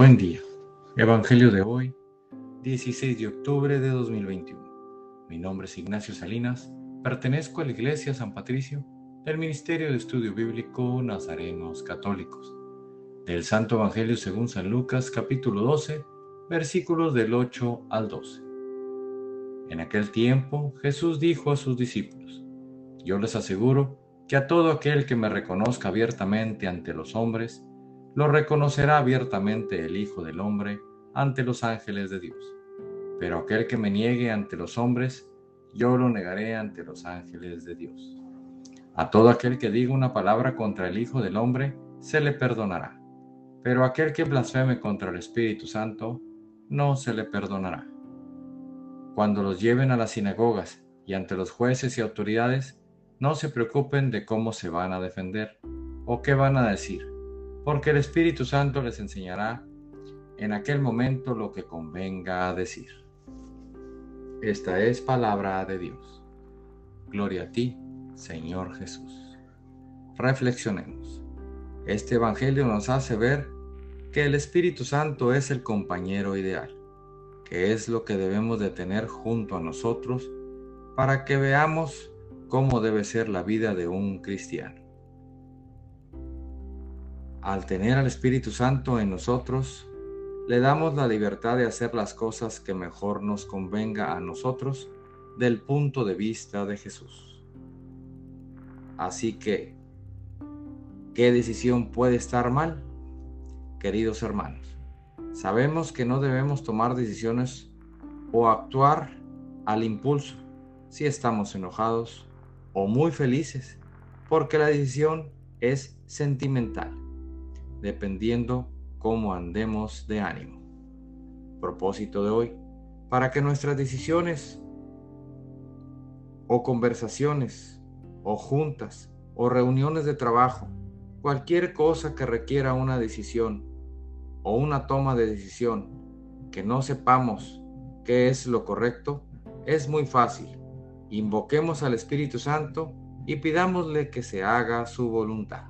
Buen día. Evangelio de hoy, 16 de octubre de 2021. Mi nombre es Ignacio Salinas, pertenezco a la Iglesia San Patricio del Ministerio de Estudio Bíblico Nazarenos Católicos. Del Santo Evangelio según San Lucas capítulo 12, versículos del 8 al 12. En aquel tiempo Jesús dijo a sus discípulos, Yo les aseguro que a todo aquel que me reconozca abiertamente ante los hombres, lo reconocerá abiertamente el Hijo del Hombre ante los ángeles de Dios. Pero aquel que me niegue ante los hombres, yo lo negaré ante los ángeles de Dios. A todo aquel que diga una palabra contra el Hijo del Hombre, se le perdonará. Pero aquel que blasfeme contra el Espíritu Santo, no se le perdonará. Cuando los lleven a las sinagogas y ante los jueces y autoridades, no se preocupen de cómo se van a defender o qué van a decir porque el Espíritu Santo les enseñará en aquel momento lo que convenga decir. Esta es palabra de Dios. Gloria a ti, Señor Jesús. Reflexionemos. Este Evangelio nos hace ver que el Espíritu Santo es el compañero ideal, que es lo que debemos de tener junto a nosotros para que veamos cómo debe ser la vida de un cristiano. Al tener al Espíritu Santo en nosotros, le damos la libertad de hacer las cosas que mejor nos convenga a nosotros del punto de vista de Jesús. Así que, ¿qué decisión puede estar mal? Queridos hermanos, sabemos que no debemos tomar decisiones o actuar al impulso si estamos enojados o muy felices, porque la decisión es sentimental dependiendo cómo andemos de ánimo. Propósito de hoy, para que nuestras decisiones o conversaciones o juntas o reuniones de trabajo, cualquier cosa que requiera una decisión o una toma de decisión que no sepamos qué es lo correcto, es muy fácil. Invoquemos al Espíritu Santo y pidámosle que se haga su voluntad.